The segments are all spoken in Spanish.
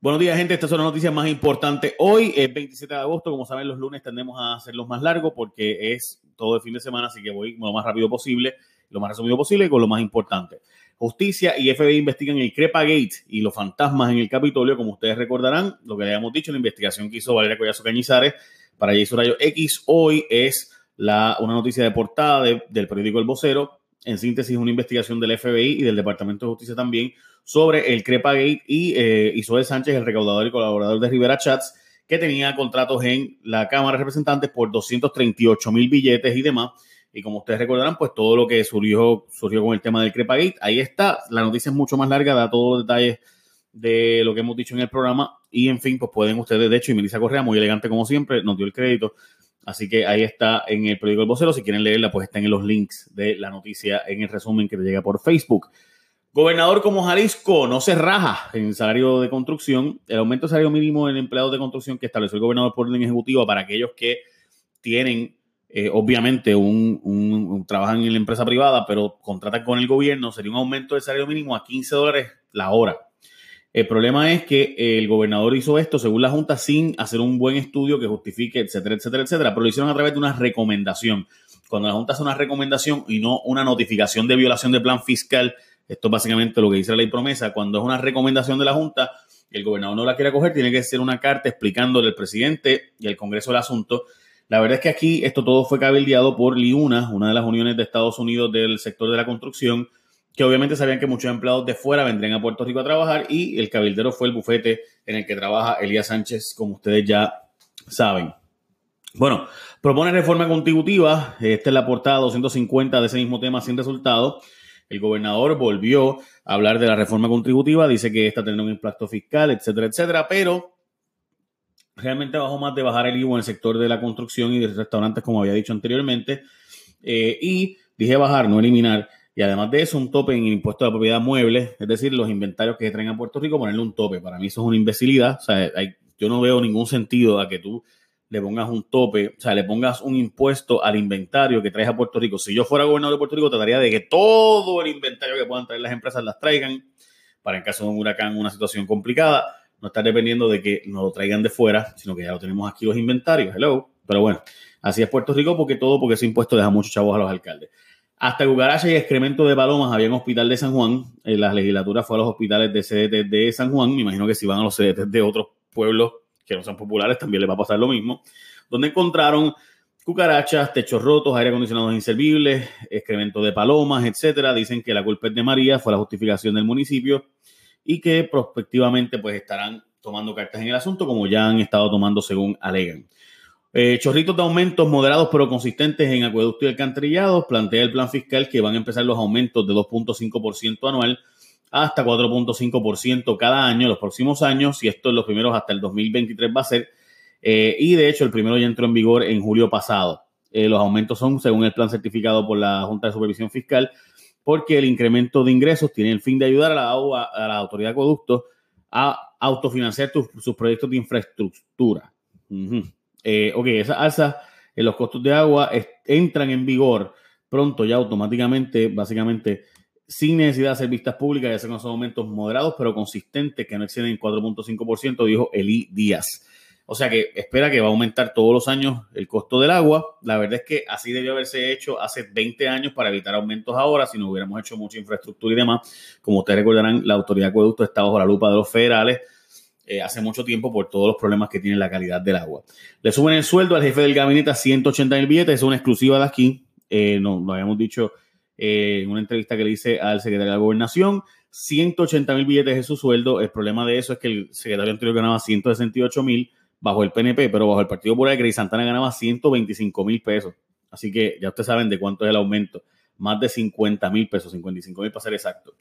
Buenos días, gente. Estas son las noticias más importantes. Hoy es 27 de agosto. Como saben, los lunes tendemos a hacerlos más largos porque es todo el fin de semana, así que voy lo más rápido posible, lo más resumido posible con lo más importante. Justicia y FBI investigan el Crepa Gate y los fantasmas en el Capitolio. Como ustedes recordarán, lo que le habíamos dicho, la investigación que hizo Valeria Collazo Cañizares para Jason Rayo X. Hoy es la, una noticia de portada del periódico El Vocero. En síntesis, una investigación del FBI y del Departamento de Justicia también sobre el Crepagate y eh, Isabel Sánchez, el recaudador y colaborador de Rivera Chats, que tenía contratos en la Cámara de Representantes por 238 mil billetes y demás. Y como ustedes recordarán, pues todo lo que surgió, surgió con el tema del Crepagate, ahí está. La noticia es mucho más larga, da todos los detalles de lo que hemos dicho en el programa. Y en fin, pues pueden ustedes, de hecho, y Melissa Correa, muy elegante como siempre, nos dio el crédito. Así que ahí está en el periódico El Vocero. Si quieren leerla, pues están en los links de la noticia en el resumen que te llega por Facebook. Gobernador como Jalisco no se raja en salario de construcción. El aumento de salario mínimo en empleados de construcción que estableció el gobernador por orden ejecutivo para aquellos que tienen, eh, obviamente, un, trabajan en la empresa privada, pero contratan con el gobierno, sería un aumento de salario mínimo a 15 dólares la hora. El problema es que el gobernador hizo esto según la Junta sin hacer un buen estudio que justifique, etcétera, etcétera, etcétera, pero lo hicieron a través de una recomendación. Cuando la Junta hace una recomendación y no una notificación de violación de plan fiscal, esto es básicamente lo que dice la ley promesa. Cuando es una recomendación de la Junta, el gobernador no la quiere coger, tiene que ser una carta explicándole al presidente y al Congreso el asunto. La verdad es que aquí esto todo fue cabildeado por LIUNA, una de las uniones de Estados Unidos del sector de la construcción, que obviamente sabían que muchos empleados de fuera vendrían a Puerto Rico a trabajar y el cabildero fue el bufete en el que trabaja Elías Sánchez, como ustedes ya saben. Bueno, propone reforma contributiva. Esta es la portada 250 de ese mismo tema sin resultado. El gobernador volvió a hablar de la reforma contributiva, dice que esta tendrá un impacto fiscal, etcétera, etcétera, pero realmente bajó más de bajar el IVA en el sector de la construcción y de restaurantes, como había dicho anteriormente. Eh, y dije bajar, no eliminar. Y además de eso, un tope en el impuesto de propiedad mueble, es decir, los inventarios que se traen a Puerto Rico, ponerle un tope. Para mí eso es una imbecilidad. O sea, yo no veo ningún sentido a que tú le pongas un tope, o sea, le pongas un impuesto al inventario que traes a Puerto Rico. Si yo fuera gobernador de Puerto Rico, trataría de que todo el inventario que puedan traer las empresas las traigan para en caso de un huracán, una situación complicada, no estar dependiendo de que nos lo traigan de fuera, sino que ya lo tenemos aquí los inventarios. Hello. Pero bueno, así es Puerto Rico porque todo, porque ese impuesto deja muchos chavos a los alcaldes. Hasta cucaracha y excremento de palomas había en hospital de San Juan. En eh, las legislaturas fue a los hospitales de CDT de San Juan. Me imagino que si van a los CDT de otros pueblos que no son populares, también les va a pasar lo mismo, donde encontraron cucarachas, techos rotos, aire acondicionados inservibles, excremento de palomas, etcétera. Dicen que la culpa es de María, fue la justificación del municipio y que prospectivamente pues estarán tomando cartas en el asunto como ya han estado tomando según alegan. Eh, chorritos de aumentos moderados pero consistentes en acueducto y alcantarillado. Plantea el plan fiscal que van a empezar los aumentos de 2.5% anual hasta 4.5% cada año los próximos años, y esto es los primeros hasta el 2023 va a ser. Eh, y de hecho, el primero ya entró en vigor en julio pasado. Eh, los aumentos son según el plan certificado por la Junta de Supervisión Fiscal, porque el incremento de ingresos tiene el fin de ayudar a la, a la Autoridad de Acueductos a autofinanciar sus proyectos de infraestructura. Eh, ok, esas alzas en los costos de agua entran en vigor pronto ya automáticamente, básicamente sin necesidad de hacer vistas públicas y hacer unos aumentos moderados pero consistentes que no exceden 4.5%, dijo Eli Díaz. O sea que espera que va a aumentar todos los años el costo del agua. La verdad es que así debió haberse hecho hace 20 años para evitar aumentos ahora, si no hubiéramos hecho mucha infraestructura y demás. Como ustedes recordarán, la autoridad de acueducto está bajo la lupa de los federales eh, hace mucho tiempo por todos los problemas que tiene la calidad del agua. Le suben el sueldo al jefe del gabinete a 180 mil billetes, es una exclusiva de aquí. Eh, no, lo habíamos dicho eh, en una entrevista que le hice al secretario de la gobernación. 180 mil billetes es su sueldo. El problema de eso es que el secretario anterior ganaba 168 mil bajo el PNP, pero bajo el Partido Popular, Grey Santana ganaba 125 mil pesos. Así que ya ustedes saben de cuánto es el aumento. Más de 50 mil pesos, 55 mil para ser exacto.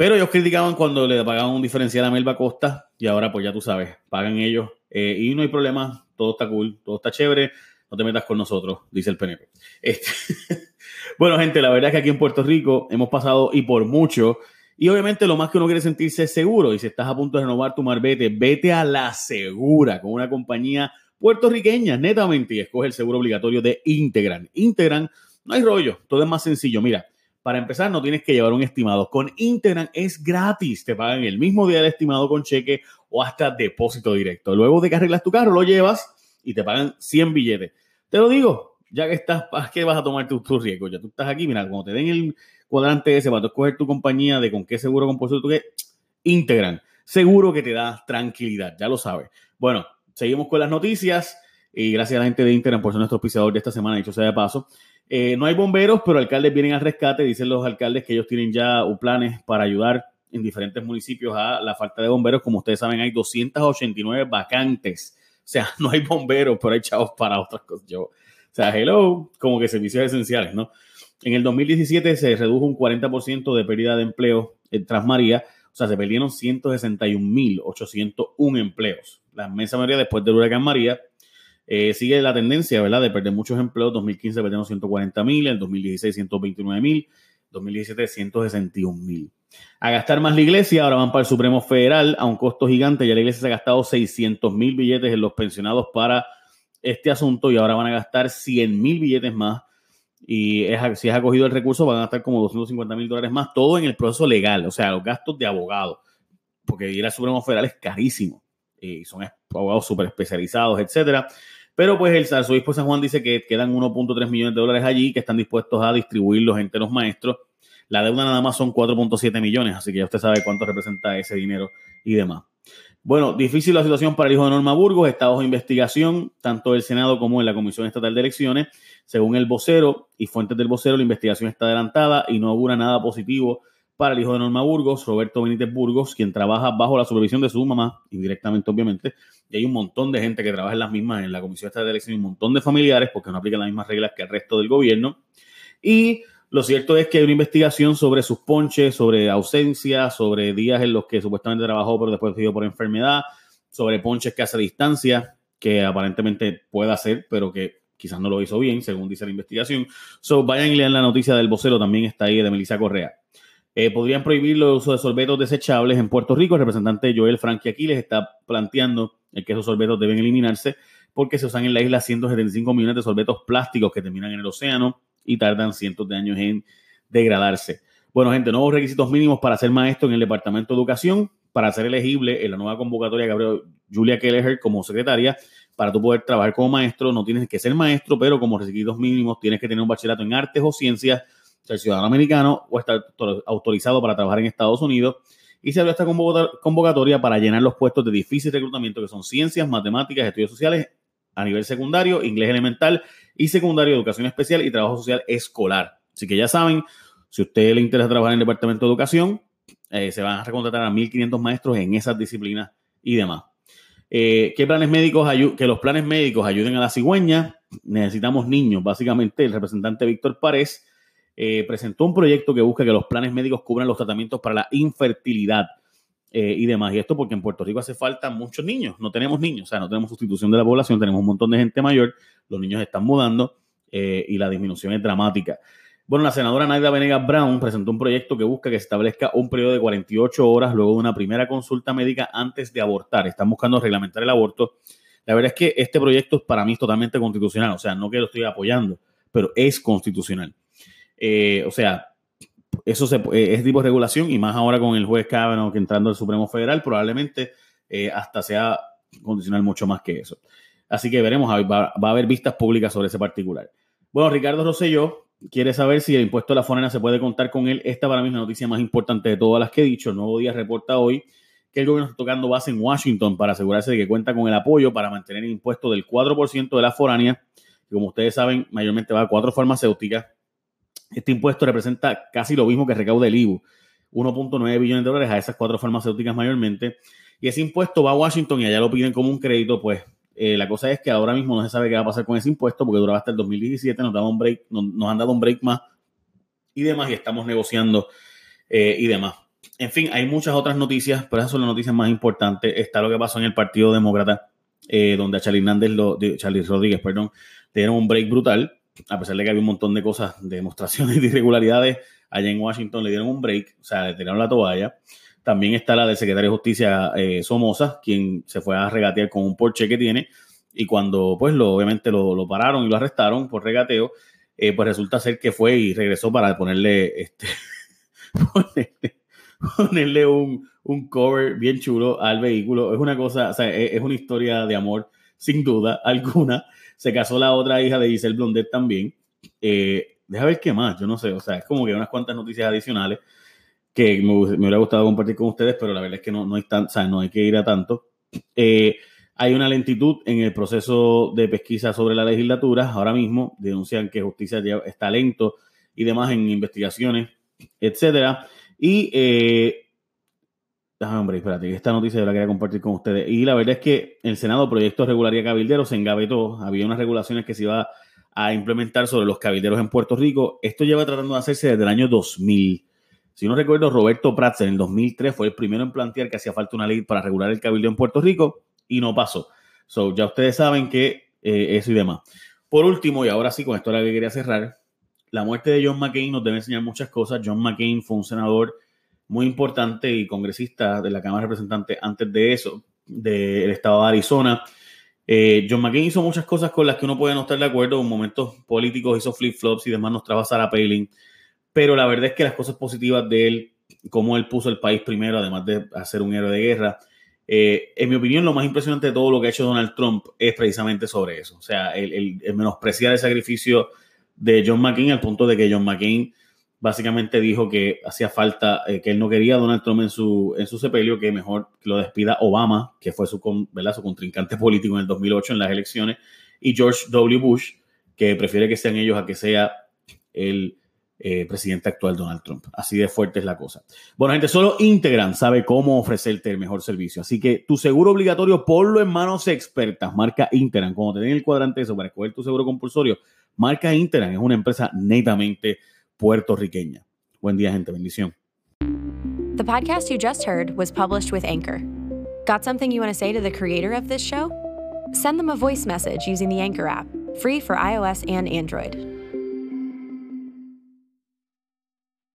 Pero ellos criticaban cuando le pagaban un diferencial a Melba Costa y ahora pues ya tú sabes, pagan ellos eh, y no hay problema, todo está cool, todo está chévere, no te metas con nosotros, dice el PNP. Este, bueno, gente, la verdad es que aquí en Puerto Rico hemos pasado y por mucho. Y obviamente lo más que uno quiere sentirse seguro. Y si estás a punto de renovar tu marbete, vete a la segura con una compañía puertorriqueña, netamente, y escoge el seguro obligatorio de Integran. Integran, no hay rollo, todo es más sencillo. Mira, Para empezar, no tienes que llevar un estimado. Con Integran es gratis. Te pagan el mismo día del estimado con cheque o hasta depósito directo. Luego de que arreglas tu carro, lo llevas y te pagan 100 billetes. Te lo digo, ya que estás, ¿para qué vas a tomar tu, tu riesgo? Ya tú estás aquí, mira, cuando te den el cuadrante ese para escoger tu compañía de con qué seguro compuesto tú que Integran. Seguro que te da tranquilidad, ya lo sabes. Bueno, seguimos con las noticias y gracias a la gente de Integran por ser nuestro auspiciador de esta semana, dicho sea de paso. Eh, no hay bomberos, pero alcaldes vienen al rescate. Dicen los alcaldes que ellos tienen ya planes para ayudar en diferentes municipios a la falta de bomberos. Como ustedes saben, hay 289 vacantes. O sea, no hay bomberos, pero hay chavos para otras cosas. Yo, o sea, hello, como que servicios esenciales, ¿no? En el 2017 se redujo un 40% de pérdida de empleo en Transmaría. O sea, se perdieron 161.801 empleos. La inmensa mayoría después del huracán María eh, sigue la tendencia, ¿verdad?, de perder muchos empleos. 2015 perdieron 140 mil, en 2016 129 mil, 2017 161 mil. A gastar más la iglesia, ahora van para el Supremo Federal a un costo gigante. Ya la iglesia se ha gastado 600 mil billetes en los pensionados para este asunto y ahora van a gastar 100 mil billetes más. Y si has acogido el recurso, van a gastar como 250 mil dólares más, todo en el proceso legal, o sea, los gastos de abogado, porque ir al Supremo Federal es carísimo y son abogados súper especializados, etcétera. Pero pues el arzobispo San Juan dice que quedan 1.3 millones de dólares allí que están dispuestos a distribuirlos entre los maestros. La deuda nada más son 4.7 millones, así que ya usted sabe cuánto representa ese dinero y demás. Bueno, difícil la situación para el hijo de Norma Burgos, está bajo investigación, tanto del Senado como en la Comisión Estatal de Elecciones. Según el vocero y fuentes del vocero, la investigación está adelantada y no augura nada positivo para el hijo de Norma Burgos, Roberto Benítez Burgos, quien trabaja bajo la supervisión de su mamá, indirectamente obviamente, y hay un montón de gente que trabaja en las mismas, en la Comisión de Elecciones, un montón de familiares, porque no aplican las mismas reglas que el resto del gobierno. Y lo cierto es que hay una investigación sobre sus ponches, sobre ausencia, sobre días en los que supuestamente trabajó, pero después decidió por enfermedad, sobre ponches que hace a distancia, que aparentemente puede hacer, pero que quizás no lo hizo bien, según dice la investigación. So, vayan y lean la noticia del vocero, también está ahí de Melissa Correa. Eh, podrían prohibir el uso de sorbetos desechables en Puerto Rico. El representante Joel Frankie Aquiles está planteando que esos sorbetos deben eliminarse porque se usan en la isla 175 millones de sorbetos plásticos que terminan en el océano y tardan cientos de años en degradarse. Bueno, gente, nuevos requisitos mínimos para ser maestro en el Departamento de Educación, para ser elegible en la nueva convocatoria Gabriel Julia Kelleher como secretaria, para tú poder trabajar como maestro, no tienes que ser maestro, pero como requisitos mínimos tienes que tener un bachillerato en artes o ciencias ser ciudadano americano o estar autorizado para trabajar en Estados Unidos. Y se abrió esta convocatoria para llenar los puestos de difícil reclutamiento que son ciencias, matemáticas, estudios sociales a nivel secundario, inglés elemental y secundario, educación especial y trabajo social escolar. Así que ya saben, si a usted le interesa trabajar en el Departamento de Educación, eh, se van a recontratar a 1.500 maestros en esas disciplinas y demás. Eh, ¿Qué planes médicos que los planes médicos ayuden a la cigüeña? Necesitamos niños, básicamente. El representante Víctor Párez eh, presentó un proyecto que busca que los planes médicos cubran los tratamientos para la infertilidad eh, y demás. Y esto porque en Puerto Rico hace falta muchos niños. No tenemos niños, o sea, no tenemos sustitución de la población, tenemos un montón de gente mayor, los niños están mudando eh, y la disminución es dramática. Bueno, la senadora Naida Venegas Brown presentó un proyecto que busca que se establezca un periodo de 48 horas luego de una primera consulta médica antes de abortar. Están buscando reglamentar el aborto. La verdad es que este proyecto para mí es totalmente constitucional, o sea, no que lo estoy apoyando, pero es constitucional. Eh, o sea, eso se, es tipo de regulación y más ahora con el juez Kavanaugh que entrando al Supremo Federal, probablemente eh, hasta sea condicional mucho más que eso. Así que veremos, va, a haber vistas públicas sobre ese particular. Bueno, Ricardo Rosselló quiere saber si el impuesto a la fonena se puede contar con él. Esta para mí es la noticia más importante de todas las que he dicho. Nuevo Día reporta hoy que el gobierno está tocando base en Washington para asegurarse de que cuenta con el apoyo para mantener el impuesto del 4% de la foránea, que como ustedes saben, mayormente va a cuatro farmacéuticas este impuesto representa casi lo mismo que recauda el IBU, 1.9 billones de dólares a esas cuatro farmacéuticas mayormente. Y ese impuesto va a Washington y allá lo piden como un crédito, pues eh, la cosa es que ahora mismo no se sabe qué va a pasar con ese impuesto porque duraba hasta el 2017, nos, daba un break, nos, han dado un break más y demás y estamos negociando eh, y demás. En fin, hay muchas otras noticias, pero esas son las noticias más importantes. Está lo que pasó en el Partido Demócrata, eh, donde a Charlie Hernández, Charlie Rodríguez, perdón, dieron un break brutal a pesar de que había un montón de cosas, de demostraciones de irregularidades, allá en Washington le dieron un break, o sea, le tiraron la toalla. También está la del secretario de Justicia eh, Somoza, quien se fue a regatear con un Porsche que tiene, y cuando, pues, lo, obviamente lo, pararon y lo arrestaron por regateo, eh, pues resulta ser que fue y regresó para ponerle, este, ponerle, un, un, cover bien chulo al vehículo. Es una cosa, o sea, es, una historia de amor, sin duda alguna. Se casó la otra hija de Giselle Blondet también. Eh, deja ver qué más, yo no sé, o sea, es como que unas cuantas noticias adicionales que me, hubiera gustado compartir con ustedes, pero la verdad es que no, no, hay, tan, o sea, no hay que ir a tanto. Eh, hay una lentitud en el proceso de pesquisa sobre la legislatura. Ahora mismo denuncian que justicia está lento y demás en investigaciones, etcétera. Y eh, hombre, espérate, esta noticia yo la quería compartir con ustedes. Y la verdad es que el Senado, proyecto regularía cabildero, se engavetó. Había unas regulaciones que se iba a implementar sobre los cabilderos en Puerto Rico. Esto lleva tratando de hacerse desde el año 2000. Si no recuerdo, Roberto Prats en el 2003 fue el primero en plantear que hacía falta una ley para regular el cabildo en Puerto Rico y no pasó. So, ya ustedes saben que eh, eso y demás. Por último, y ahora sí, con esto es la que quería cerrar, la muerte de John McCain nos debe enseñar muchas cosas. John McCain fue un senador muy importante y congresista de la Cámara de Representantes antes de eso, del estado de Arizona. Eh, John McCain hizo muchas cosas con las que uno puede no estar de acuerdo. En momentos políticos hizo flip-flops y demás, nos trajo a Sarah Palin pero la verdad es que las cosas positivas de él, como él puso el país primero, además de hacer un héroe de guerra, eh, en mi opinión, lo más impresionante de todo lo que ha hecho Donald Trump es precisamente sobre eso. O sea, el, menospreciar el sacrificio de John McCain al punto de que John McCain básicamente dijo que hacía falta, eh, que él no quería a Donald Trump en su, en su sepelio, que mejor lo despida Obama, que fue su, su contrincante político en el 2008 en las elecciones, y George W. Bush, que prefiere que sean ellos a que sea el eh, presidente actual Donald Trump. Así de fuerte es la cosa. Bueno, gente, solo Integran sabe cómo ofrecerte el mejor servicio. Así que tu seguro obligatorio, ponlo en manos expertas. Marca Integran. Cuando te den el cuadrante eso para escoger tu seguro compulsorio, marca Integran. Es una empresa netamente puertorriqueña. Buen día, gente. Bendición. The podcast you just heard was published with Anchor. Got something you want to say to the creator of this show? Send them a voice message using the Anchor app, free for iOS and Android.